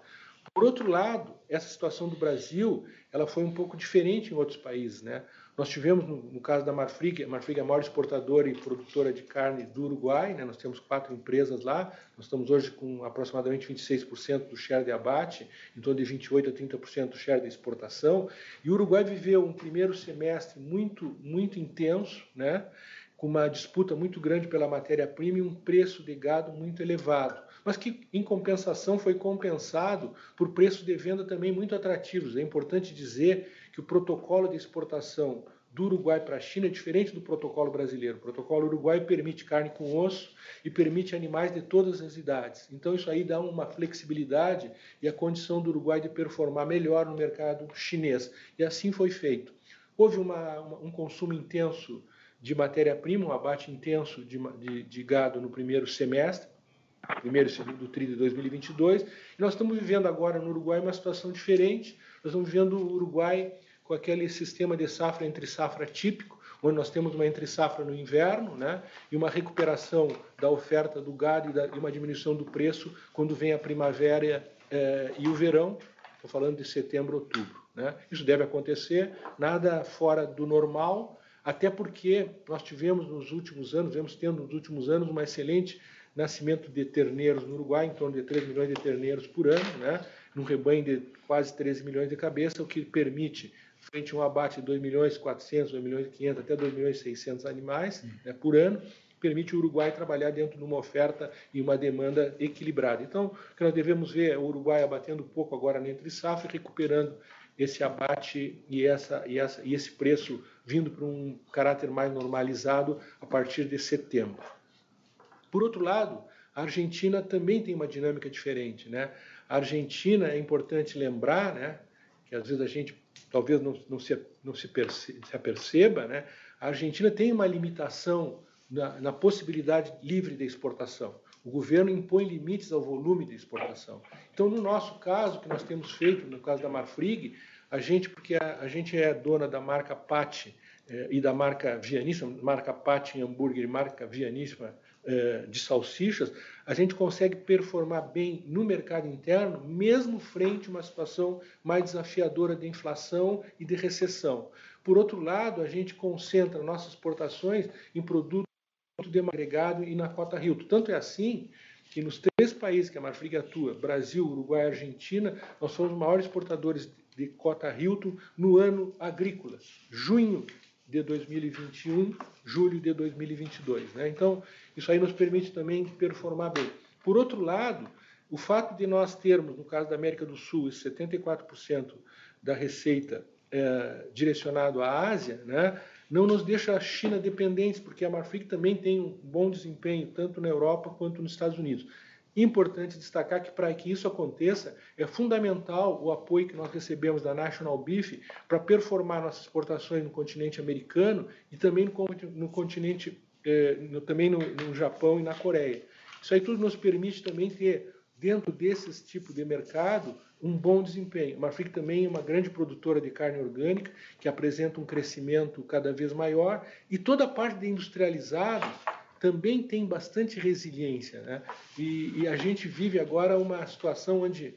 Por outro lado, essa situação do Brasil, ela foi um pouco diferente em outros países, né? Nós tivemos, no, caso da Marfrig, a Marfrig é a maior exportadora e produtora de carne do Uruguai, né? nós temos quatro empresas lá, nós estamos hoje com aproximadamente 26% do share de abate, em torno de 28% a 30% do share de exportação, e o Uruguai viveu um primeiro semestre muito, muito intenso, né? com uma disputa muito grande pela matéria-prima e um preço de gado muito elevado, mas que, em compensação, foi compensado por preços de venda também muito atrativos. É importante dizer que o protocolo de exportação do Uruguai para a China é diferente do protocolo brasileiro. O protocolo uruguai permite carne com osso e permite animais de todas as idades. Então, isso aí dá uma flexibilidade e a condição do Uruguai de performar melhor no mercado chinês. E assim foi feito. Houve uma, uma, um consumo intenso de matéria-prima, um abate intenso de, de, de, gado no primeiro semestre, primeiro e segundo TRI de 2022, e nós estamos vivendo agora no Uruguai uma situação diferente, nós estamos vivendo o Uruguai com aquele sistema de safra entre safra típico, onde nós temos uma entre safra no inverno, né, e uma recuperação da oferta do gado e, da, e uma diminuição do preço quando vem a primavera eh, e o verão, estou falando de setembro, outubro. Né? Isso deve acontecer, nada fora do normal, até porque nós tivemos nos últimos anos, vemos tendo nos últimos anos um excelente nascimento de terneiros no Uruguai, em torno de 3 milhões de terneiros por ano, né? num rebanho de quase 13 milhões de cabeças, o que permite, frente a um abate de 2 milhões 400, 2 milhões 500, até 2 milhões 600 animais né, por ano, permite o Uruguai trabalhar dentro de uma oferta e uma demanda equilibrada. Então, o que nós devemos ver é o Uruguai abatendo pouco agora na entre safra, recuperando esse abate e, essa, e, essa, e esse preço vindo para um caráter mais normalizado a partir de setembro. Por outro lado, a Argentina também tem uma dinâmica diferente. Né? A Argentina, é importante lembrar, né, que às vezes a gente talvez não, não, se, não se, perce, se aperceba, né? a Argentina tem uma limitação na, na possibilidade livre de exportação. O governo impõe limites ao volume de exportação. Então, no nosso caso, que nós temos feito, no caso da Marfrig, a gente, porque a, a gente é dona da marca Patti eh, e da marca Vianíssima, marca Patti em hambúrguer e marca Vianíssima de salsichas, a gente consegue performar bem no mercado interno, mesmo frente a uma situação mais desafiadora de inflação e de recessão. Por outro lado, a gente concentra nossas exportações em produtos de agregado e na cota Rio. Tanto é assim que nos três países que a Marfrig atua, Brasil, Uruguai e Argentina, nós somos os maiores exportadores de cota Hilton no ano agrícola, junho de 2021, julho de 2022. Né? Então, isso aí nos permite também performar bem. Por outro lado, o fato de nós termos, no caso da América do Sul, 74% da receita é, direcionado à Ásia, né, não nos deixa a China dependentes, porque a Marfrig também tem um bom desempenho, tanto na Europa quanto nos Estados Unidos. Importante destacar que para que isso aconteça, é fundamental o apoio que nós recebemos da National Beef para performar nossas exportações no continente americano e também no, continente, eh, no, também no, no Japão e na Coreia. Isso aí tudo nos permite também ter, dentro desses tipos de mercado, um bom desempenho. A Marfrig também é uma grande produtora de carne orgânica, que apresenta um crescimento cada vez maior, e toda a parte de industrializados também tem bastante resiliência. Né? E, e, a gente vive agora uma situação onde,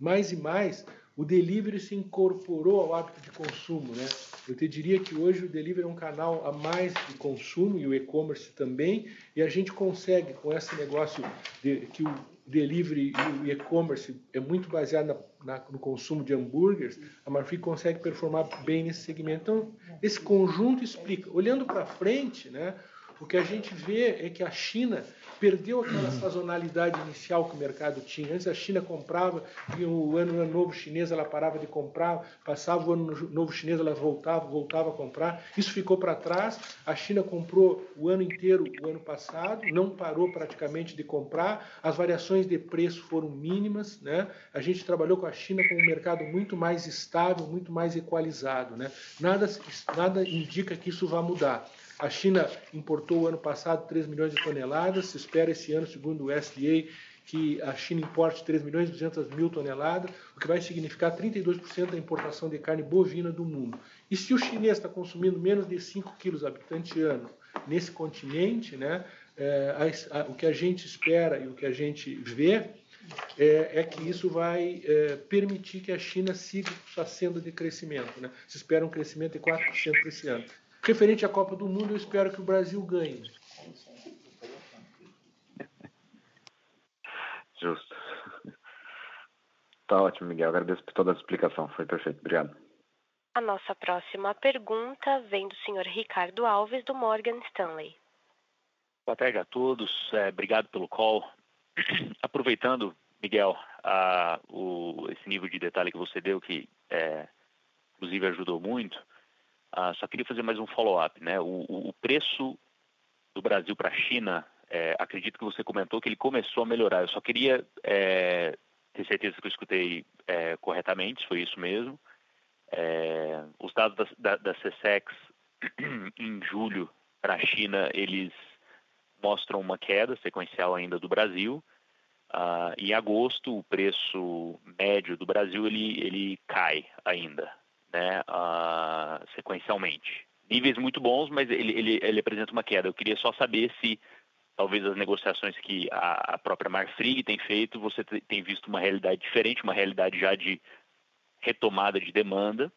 mais e mais, o delivery se incorporou ao hábito de consumo. Né? Eu te diria que hoje o delivery é um canal a mais de consumo e o e-commerce também, e a gente consegue, com esse negócio de, que o delivery e o e-commerce é muito baseado na, na, no consumo de hambúrgueres, a Marfrig consegue performar bem nesse segmento. Então, esse conjunto explica. Olhando para frente, né, o que a gente vê é que a China perdeu aquela sazonalidade inicial que o mercado tinha. Antes a China comprava, e o ano novo chinês ela parava de comprar, passava o ano novo chinês ela voltava, voltava a comprar. Isso ficou para trás. A China comprou o ano inteiro o ano passado, não parou praticamente de comprar. As variações de preço foram mínimas, né? A gente trabalhou com a China com um mercado muito mais estável, muito mais equalizado, né? Nada nada indica que isso vá mudar. A China importou ano passado 3 milhões de toneladas, se espera esse ano, segundo o SDA, que a China importe 3 milhões e 200 mil toneladas, o que vai significar 32% da importação de carne bovina do mundo. E se o chinês está consumindo menos de 5 quilos habitante ano nesse continente, né, é, a, a, o que a gente espera e o que a gente vê é, é que isso vai é, permitir que a China siga sua senda de crescimento. Né? Se espera um crescimento de 4% para esse ano. Referente à Copa do Mundo, eu espero que o Brasil ganhe. Justo. Tá ótimo, Miguel. Agradeço por toda a explicação. Foi perfeito. Obrigado. A nossa próxima pergunta vem do senhor Ricardo Alves, do Morgan Stanley. Boa tarde a todos. É, obrigado pelo call. Aproveitando, Miguel, a, o, esse nível de detalhe que você deu, que é, inclusive ajudou muito, ah, só queria fazer mais um follow-up. Né? O, o, preço do Brasil para a China, é, acredito que você comentou que ele começou a melhorar. Eu só queria é, ter certeza que eu escutei é, corretamente, foi isso mesmo. É, os dados da, da, da CSEX em julho para a China, eles mostram uma queda sequencial ainda do Brasil. Uh, em agosto, o preço médio do Brasil ele, ele cai ainda né, uh, sequencialmente. Níveis muito bons, mas ele, ele, ele apresenta uma queda. Eu queria só saber se talvez as negociações que a, a própria Marfrig tem feito, você tem visto uma realidade diferente, uma realidade já de retomada de demanda.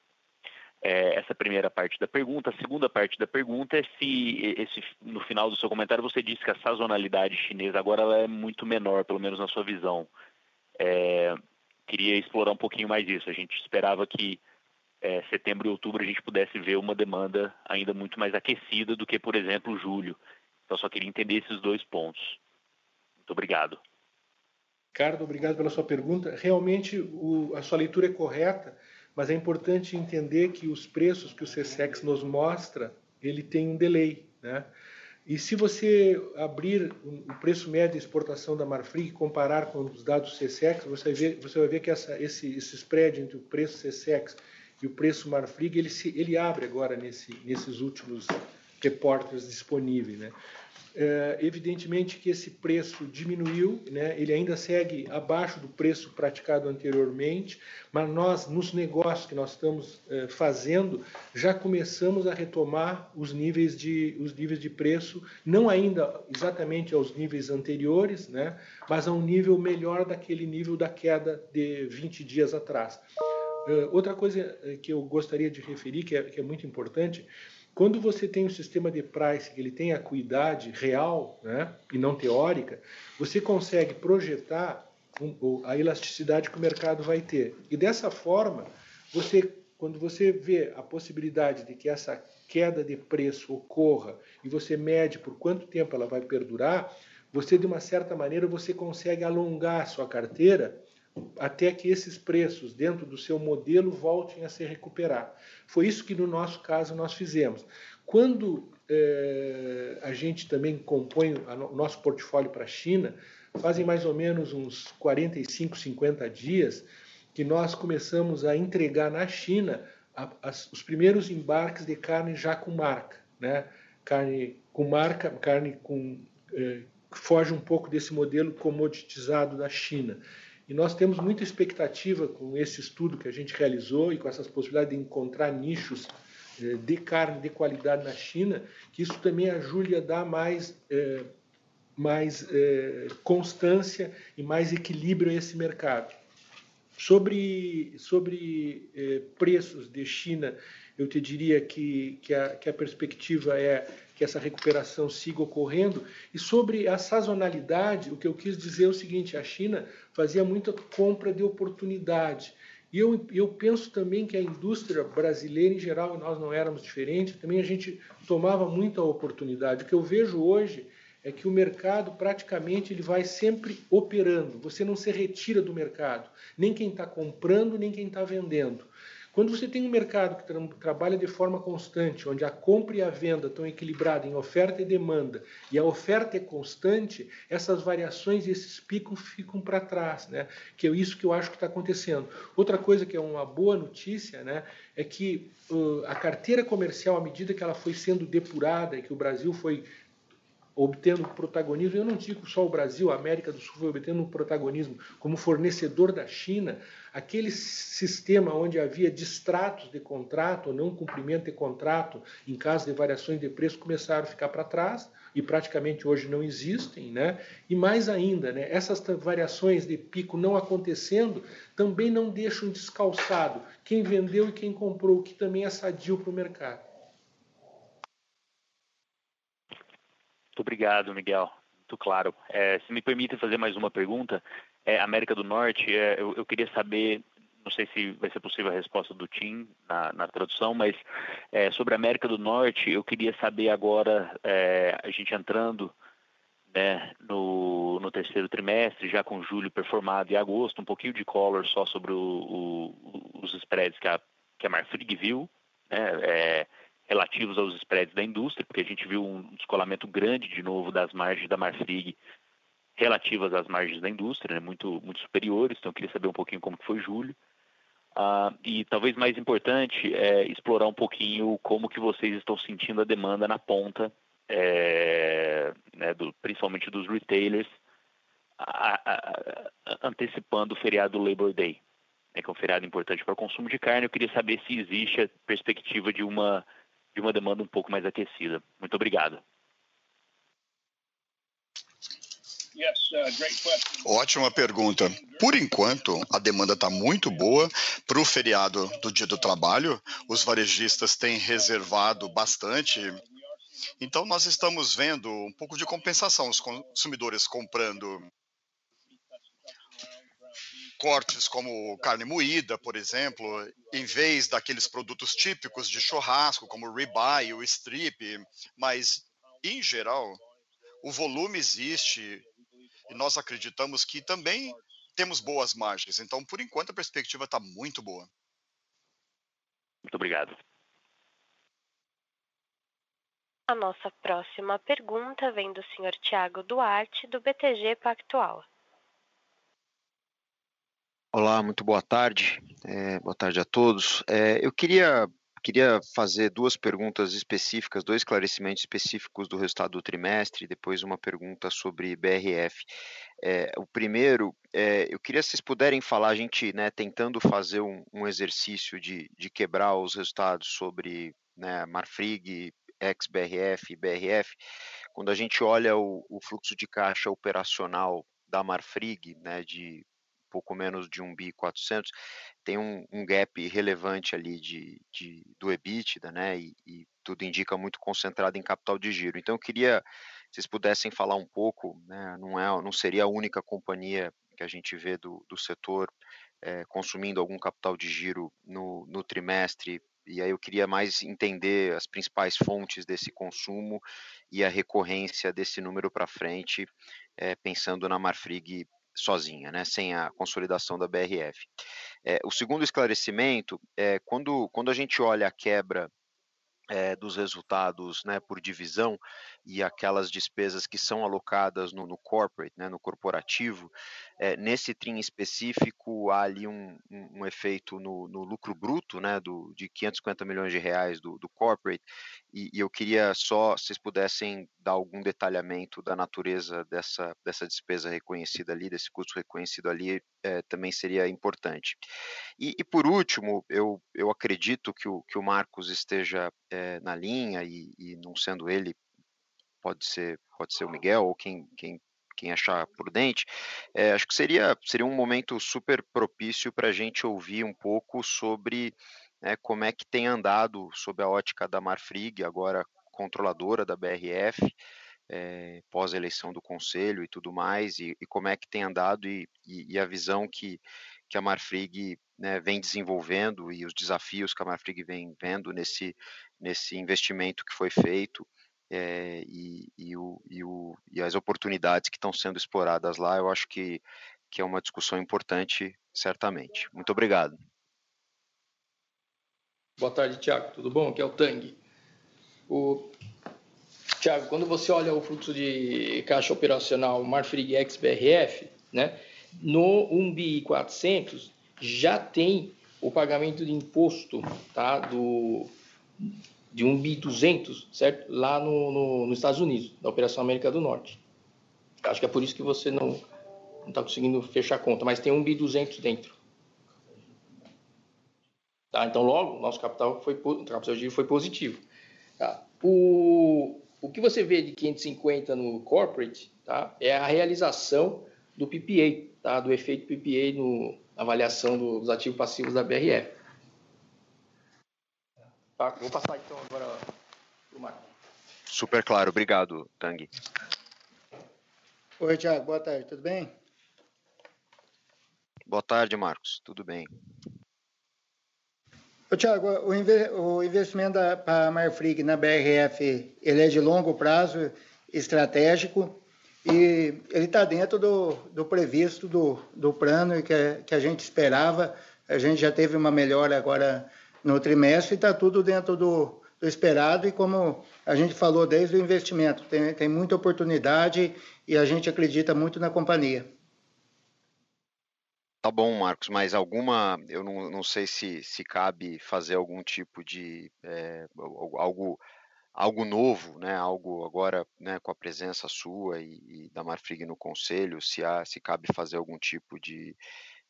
É, essa primeira parte da pergunta. A segunda parte da pergunta é se esse, no final do seu comentário você disse que a sazonalidade chinesa agora é muito menor, pelo menos na sua visão. É, queria explorar um pouquinho mais isso. A gente esperava que é, setembro e outubro a gente pudesse ver uma demanda ainda muito mais aquecida do que, por exemplo, julho. Então, só queria entender esses dois pontos. Muito obrigado. Ricardo, obrigado pela sua pergunta. Realmente, o, a sua leitura é correta, mas é importante entender que os preços que o CSEX nos mostra, ele tem um delay, né? E se você abrir o preço médio de exportação da Marfrig e comparar com os dados CSEX, você você vai ver que essa, esse, esse spread entre o preço CSEX e o preço Marfrig ele, se, ele abre agora nesse, nesses últimos reportes disponíveis. Né? É, evidentemente que esse preço diminuiu, né? ele ainda segue abaixo do preço praticado anteriormente, mas nós, nos negócios que nós estamos é, fazendo, já começamos a retomar os níveis, de, os níveis de preço, não ainda exatamente aos níveis anteriores, né? mas a um nível melhor daquele nível da queda de 20 dias atrás. Uh, outra coisa eh, que eu gostaria de referir, que é, que é, muito importante, quando você tem um sistema de price que ele tem acuidade real né, e não teórica, você consegue projetar um, a elasticidade que o mercado vai ter. E dessa forma, você, quando você vê a possibilidade de que essa queda de preço ocorra e você mede por quanto tempo ela vai perdurar, você de uma certa maneira você consegue alongar a sua carteira até que esses preços dentro do seu modelo voltem a se recuperar. Foi isso que no nosso caso nós fizemos. Quando é, a gente também compõe o nosso portfólio para a China, fazem mais ou menos uns 45, 50 dias que nós começamos a entregar na China a, as, os primeiros embarques de carne já com marca, né? Carne com marca, carne com é, foge um pouco desse modelo comoditizado da China. E nós temos muita expectativa com esse estudo que a gente realizou e com essas possibilidades de encontrar nichos eh, de carne de qualidade na China, que isso também ajude a dar mais, eh, mais eh, constância e mais equilíbrio a esse mercado. Sobre, sobre preços de China, eu te diria que, que, a, que a perspectiva é que essa recuperação siga ocorrendo. E sobre a sazonalidade, o que eu quis dizer é o seguinte: a China fazia muita compra de oportunidade. E eu, eu penso também que a indústria brasileira, em geral, nós não éramos diferentes, também a gente tomava muita oportunidade. O que eu vejo hoje é que o mercado praticamente ele vai sempre operando. Você não se retira do mercado, nem quem está comprando, nem quem está vendendo. Quando você tem um mercado que tra trabalha de forma constante, onde a compra e a venda estão equilibradas em oferta e demanda, e a oferta é constante, essas variações e esses picos ficam para trás, né? Que é isso que eu acho que está acontecendo. Outra coisa que é uma boa notícia, né, é que uh, a carteira comercial, à medida que ela foi sendo depurada e que o Brasil foi obtendo protagonismo, eu não digo só o Brasil, a América do Sul foi obtendo protagonismo como fornecedor da China, aquele sistema onde havia distratos de contrato, não cumprimento de contrato, em caso de variações de preço, começaram a ficar para trás e praticamente hoje não existem, né? E mais ainda, né, essas variações de pico não acontecendo também não deixam descalçado quem vendeu e quem comprou, que também é sadio para o mercado. Muito obrigado, Miguel. Muito claro. É, se me permite fazer mais uma pergunta, é, América do Norte, é, eu, eu, queria saber, não sei se vai ser possível a resposta do Tim na, na tradução, mas é, sobre a América do Norte, eu queria saber agora, é, a gente entrando né, no, no, terceiro trimestre, já com julho performado e agosto, um pouquinho de color só sobre o, o, os spreads que a, que a Marfrig viu, né, é, relativos aos spreads da indústria, porque a gente viu um descolamento grande de novo das margens da Marfrig relativas às margens da indústria, né, muito, muito superiores, então eu queria saber um pouquinho como que foi julho. Uh, e talvez mais importante é explorar um pouquinho como que vocês estão sentindo a demanda na ponta, é, né, do, principalmente dos retailers, a, a, a, antecipando o feriado Labor Day, né, que é um feriado importante para o consumo de carne. Eu queria saber se existe a perspectiva de uma, de uma demanda um pouco mais aquecida. Muito obrigado. Uh, Ótima pergunta. Por enquanto, a demanda está muito boa para o feriado do Dia do Trabalho. Os varejistas têm reservado bastante. Então, nós estamos vendo um pouco de compensação, os consumidores comprando cortes como carne moída, por exemplo, em vez daqueles produtos típicos de churrasco, como o ribeye, o strip, mas, em geral, o volume existe, e nós acreditamos que também temos boas margens. Então, por enquanto, a perspectiva está muito boa. Muito obrigado. A nossa próxima pergunta vem do senhor Tiago Duarte, do BTG Pactual. Olá, muito boa tarde. É, boa tarde a todos. É, eu queria queria fazer duas perguntas específicas, dois esclarecimentos específicos do resultado do trimestre, depois uma pergunta sobre BRF. É, o primeiro, é, eu queria se vocês puderem falar, a gente né, tentando fazer um, um exercício de, de, quebrar os resultados sobre né, Marfrig, ex-BRF e BRF, quando a gente olha o, o fluxo de caixa operacional da Marfrig, né, de pouco menos de um bi 400, tem um, um gap relevante ali de, de do EBITDA, né? E, e, tudo indica muito concentrado em capital de giro. Então eu queria, se vocês pudessem falar um pouco, né? Não é, não seria a única companhia que a gente vê do, do setor é, consumindo algum capital de giro no, no trimestre e aí eu queria mais entender as principais fontes desse consumo e a recorrência desse número para frente, é, pensando na Marfrig sozinha, né, sem a consolidação da BRF. É, o segundo esclarecimento é quando, quando a gente olha a quebra é, dos resultados né, por divisão e aquelas despesas que são alocadas no, no corporate, né, no corporativo, é, nesse TRIM específico há ali um, um, um efeito no, no, lucro bruto né, do, de 550 milhões de reais do, do corporate e, e, eu queria só, se vocês pudessem dar algum detalhamento da natureza dessa, dessa despesa reconhecida ali, desse custo reconhecido ali, é, também seria importante. E, e, por último, eu, eu acredito que o, que o Marcos esteja é, na linha e, e, não sendo ele, pode ser, pode ser o Miguel ou quem, quem, quem achar prudente, é, acho que seria, seria um momento super propício para a gente ouvir um pouco sobre né, como é que tem andado sob a ótica da Marfrig, agora controladora da BRF, é, pós-eleição do conselho e tudo mais, e, e, como é que tem andado e, e, e a visão que, que a Marfrig né, vem desenvolvendo e os desafios que a Marfrig vem vendo nesse, nesse investimento que foi feito é, e, e, o, e, o, e as oportunidades que estão sendo exploradas lá, eu acho que, que é uma discussão importante, certamente. Muito obrigado. Boa tarde, Tiago. Tudo bom? Aqui é o Tang. O... Tiago, quando você olha o fluxo de caixa operacional Marfrig ex-BRF, né, no 1 BI 400 já tem o pagamento de imposto tá, do, de 1 BI 200, certo? Lá no, no, nos Estados Unidos, da Operação América do Norte. Acho que é por isso que você não está conseguindo fechar a conta, mas tem 1 BI 200 dentro. Tá? Então, logo, nosso capital foi, capital de foi positivo. Tá? O, o que você vê de 550 no corporate tá? é a realização do PPA, tá? do efeito PPA no, na avaliação dos ativos passivos da BRF. Tá? Vou passar então agora para o Marco. Super claro, obrigado, Tang. Oi, Tiago, boa tarde, tudo bem? Boa tarde, Marcos, tudo bem. Tiago, o, investimento para a Marfrig na BRF ele é de longo prazo, estratégico, e ele está dentro do, do, previsto do, do plano que, a, que a gente esperava. A gente já teve uma melhora agora no trimestre está tudo dentro do, do, esperado. E como a gente falou desde o investimento, tem, tem muita oportunidade e a gente acredita muito na companhia. Tá bom, Marcos, mas alguma, eu não, não sei se, se cabe fazer algum tipo de é, algo algo novo, né? Algo agora, né? Com a presença sua e, e da Marfrig no conselho, se há, se cabe fazer algum tipo de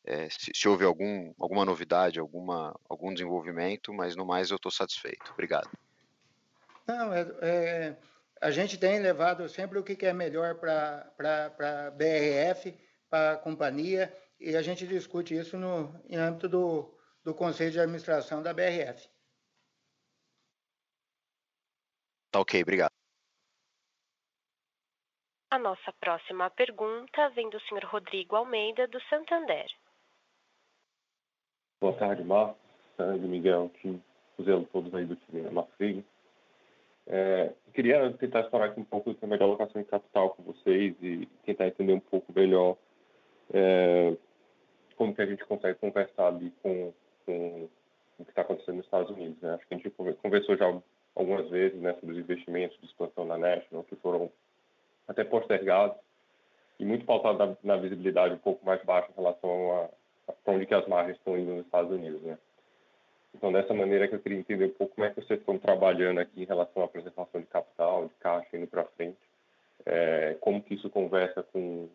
é, se, se, houve algum, alguma novidade, alguma, algum desenvolvimento, mas no mais eu estou satisfeito. Obrigado. Não, é, é, a gente tem levado sempre o que é melhor para a BRF, para a companhia, e a gente discute isso no, em âmbito do, do Conselho de Administração da BRF. Tá ok, obrigado. A nossa próxima pergunta vem do senhor Rodrigo Almeida, do Santander. Boa tarde, Marcos, Sandro, Miguel, time, fazendo todos aí do time da Mafrig. É, queria tentar explorar aqui um pouco também da alocação de capital com vocês e tentar entender um pouco melhor é, como que a gente consegue conversar ali com, com o que está acontecendo nos Estados Unidos. Né? Acho que a gente conversou já algumas vezes né, sobre os investimentos de expansão da National, que foram até postergados e muito pautado na, na visibilidade um pouco mais baixa em relação a para onde que as margens estão indo nos Estados Unidos. Né? Então, dessa maneira que eu queria entender um pouco como é que vocês estão trabalhando aqui em relação à preservação de capital, de caixa indo para frente, é, como que isso conversa com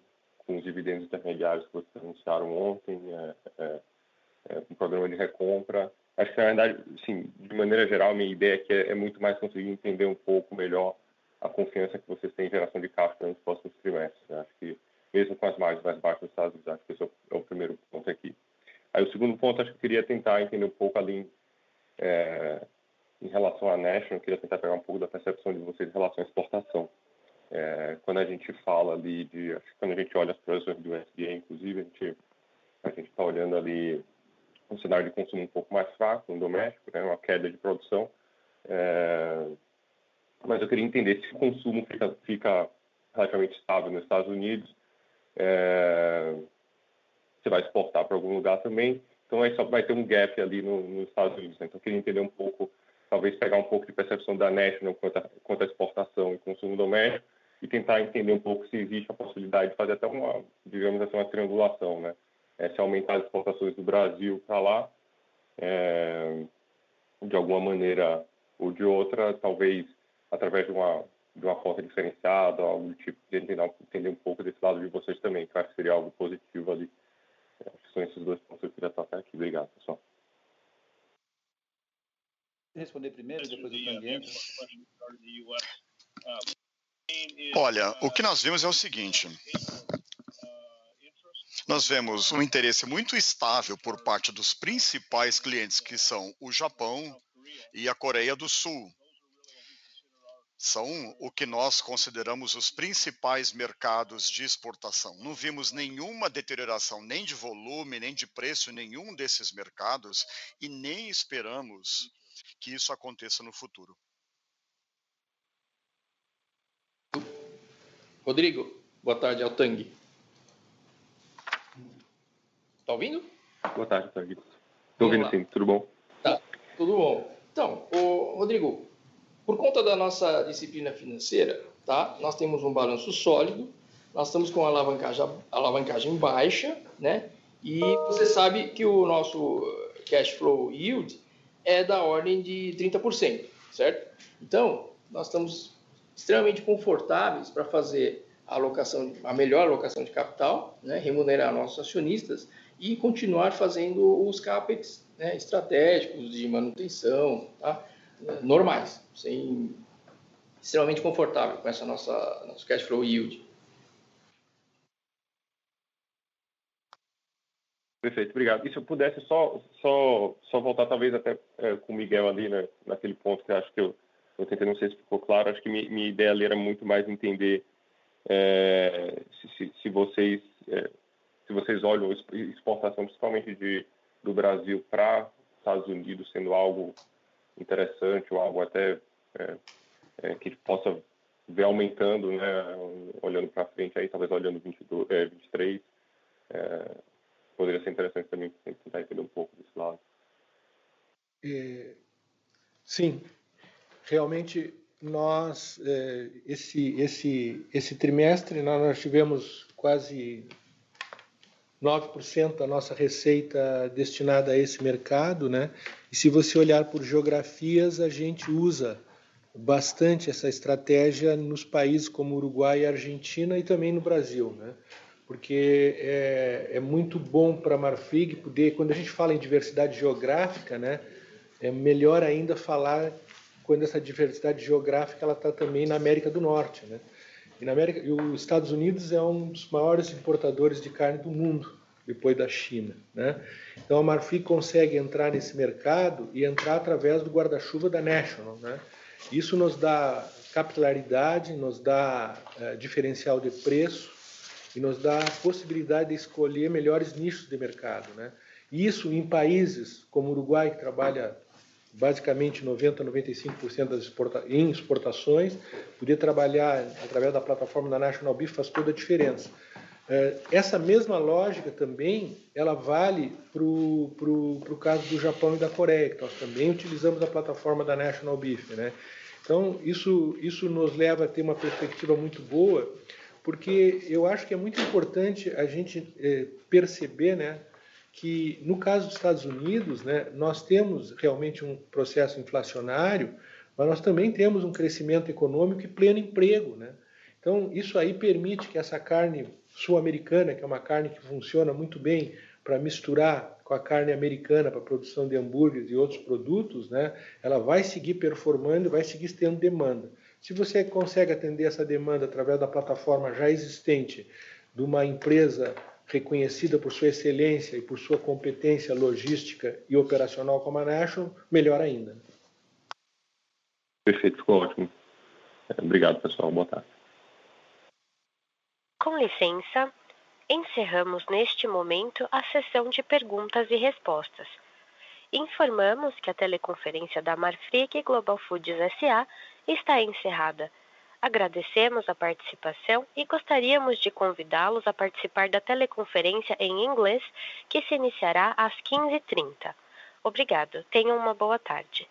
com os dividendos intermediários que vocês anunciaram ontem, é, é, é, um programa de recompra. Acho que, na verdade, sim, de maneira geral, minha ideia aqui é, é, muito mais conseguir entender um pouco melhor a confiança que vocês têm em geração de caixa nos próximos trimestres. Né? Acho que, mesmo com as margens mais baixas dos Estados Unidos, acho que esse é o, é o, primeiro ponto aqui. Aí, o segundo ponto, acho que eu queria tentar entender um pouco ali é, em relação à National, eu queria tentar pegar um pouco da percepção de vocês em relação à exportação. É, quando a gente fala ali de, acho que quando a gente olha as projeções do SDA, inclusive, a gente a gente está olhando ali um cenário de consumo um pouco mais fraco no doméstico, né, uma queda de produção. É, mas eu queria entender se o consumo fica, fica relativamente estável nos Estados Unidos, é, você vai exportar para algum lugar também, então aí só vai ter um gap ali no, nos Estados Unidos. Né? Então eu queria entender um pouco, talvez pegar um pouco de percepção da National quanto a, quanto exportação e consumo doméstico, e tentar entender um pouco se existe a possibilidade de fazer até uma, digamos assim, uma triangulação, né? É, se aumentar as exportações do Brasil para lá, é, de alguma maneira ou de outra, talvez através de uma de uma forma diferenciada, algo do tipo, de entender, entender um pouco desse lado de vocês também, que eu acho que seria algo positivo ali. É, acho que são esses dois pontos que eu queria tocar aqui. Obrigado, pessoal. Responder primeiro, depois o Tanguente. Olha, o que nós vimos é o seguinte: nós vemos um interesse muito estável por parte dos principais clientes, que são o Japão e a Coreia do Sul. São o que nós consideramos os principais mercados de exportação. Não vimos nenhuma deterioração nem de volume, nem de preço em nenhum desses mercados e nem esperamos que isso aconteça no futuro. Rodrigo, boa tarde, Altang. Tá ouvindo? Boa tarde, Tang. Estou ouvindo sim, tudo bom? Tá, tudo bom. Então, o Rodrigo, por conta da nossa disciplina financeira, tá? Nós temos um balanço sólido, nós estamos com a alavancagem, alavancagem baixa, né? E você sabe que o nosso cash flow yield é da ordem de 30%, certo? Então, nós estamos extremamente confortáveis para fazer a alocação, a melhor alocação de capital, né? remunerar nossos acionistas e continuar fazendo os capex né? estratégicos de manutenção, tá? Normais, sem, extremamente confortável com essa nossa nosso cash flow yield. Perfeito, obrigado. E se eu pudesse só só só voltar talvez até é, com o Miguel ali, né, naquele ponto que eu acho que eu, eu tentei, não sei se ficou claro, acho que minha, ideia ali era muito mais entender é, se, se, se, vocês é, se vocês olham exportação principalmente de do Brasil para Estados Unidos sendo algo interessante ou algo até é, é, que possa ver aumentando, né, olhando para frente aí, talvez olhando 22, é, 23, é, poderia ser interessante também tentar entender um pouco desse lado. É, sim, realmente nós é, esse esse esse trimestre nós tivemos quase 9% da nossa receita destinada a esse mercado, né? E se você olhar por geografias, a gente usa bastante essa estratégia nos países como Uruguai e Argentina e também no Brasil, né? Porque é, é muito bom para a Marfrig poder, quando a gente fala em diversidade geográfica, né? É melhor ainda falar quando essa diversidade geográfica ela está também na América do Norte, né? E, na América, e os Estados Unidos é um dos maiores importadores de carne do mundo, depois da China. Né? Então a Marfrig consegue entrar nesse mercado e entrar através do guarda-chuva da National. Né? Isso nos dá capilaridade, nos dá uh, diferencial de preço e nos dá a possibilidade de escolher melhores nichos de mercado. Né? Isso em países como o Uruguai, que trabalha basicamente 90 a 95% das exporta em exportações, poder trabalhar através da plataforma da National Beef faz toda a diferença. É, essa mesma lógica também ela vale para o caso do Japão e da Coreia, que nós também utilizamos a plataforma da National Beef. Né? Então, isso, isso nos leva a ter uma perspectiva muito boa, porque eu acho que é muito importante a gente é, perceber né, que no caso dos Estados Unidos, né, nós temos realmente um processo inflacionário, mas nós também temos um crescimento econômico e pleno emprego. Né? Então, isso aí permite que essa carne sul-americana, que é uma carne que funciona muito bem para misturar com a carne americana para produção de hambúrgueres e outros produtos, né, ela vai seguir performando vai seguir tendo demanda. Se você consegue atender essa demanda através da plataforma já existente de uma empresa reconhecida por sua excelência e por sua competência logística e operacional como a National, melhor ainda. Perfeito, ficou ótimo. Obrigado, pessoal. Boa tarde. Com licença, encerramos neste momento a sessão de perguntas e respostas. Informamos que a teleconferência da Marfrig Global Foods SA está encerrada. Agradecemos a participação e gostaríamos de convidá-los a participar da teleconferência em inglês, que se iniciará às 15h30. Obrigado. Tenham uma boa tarde.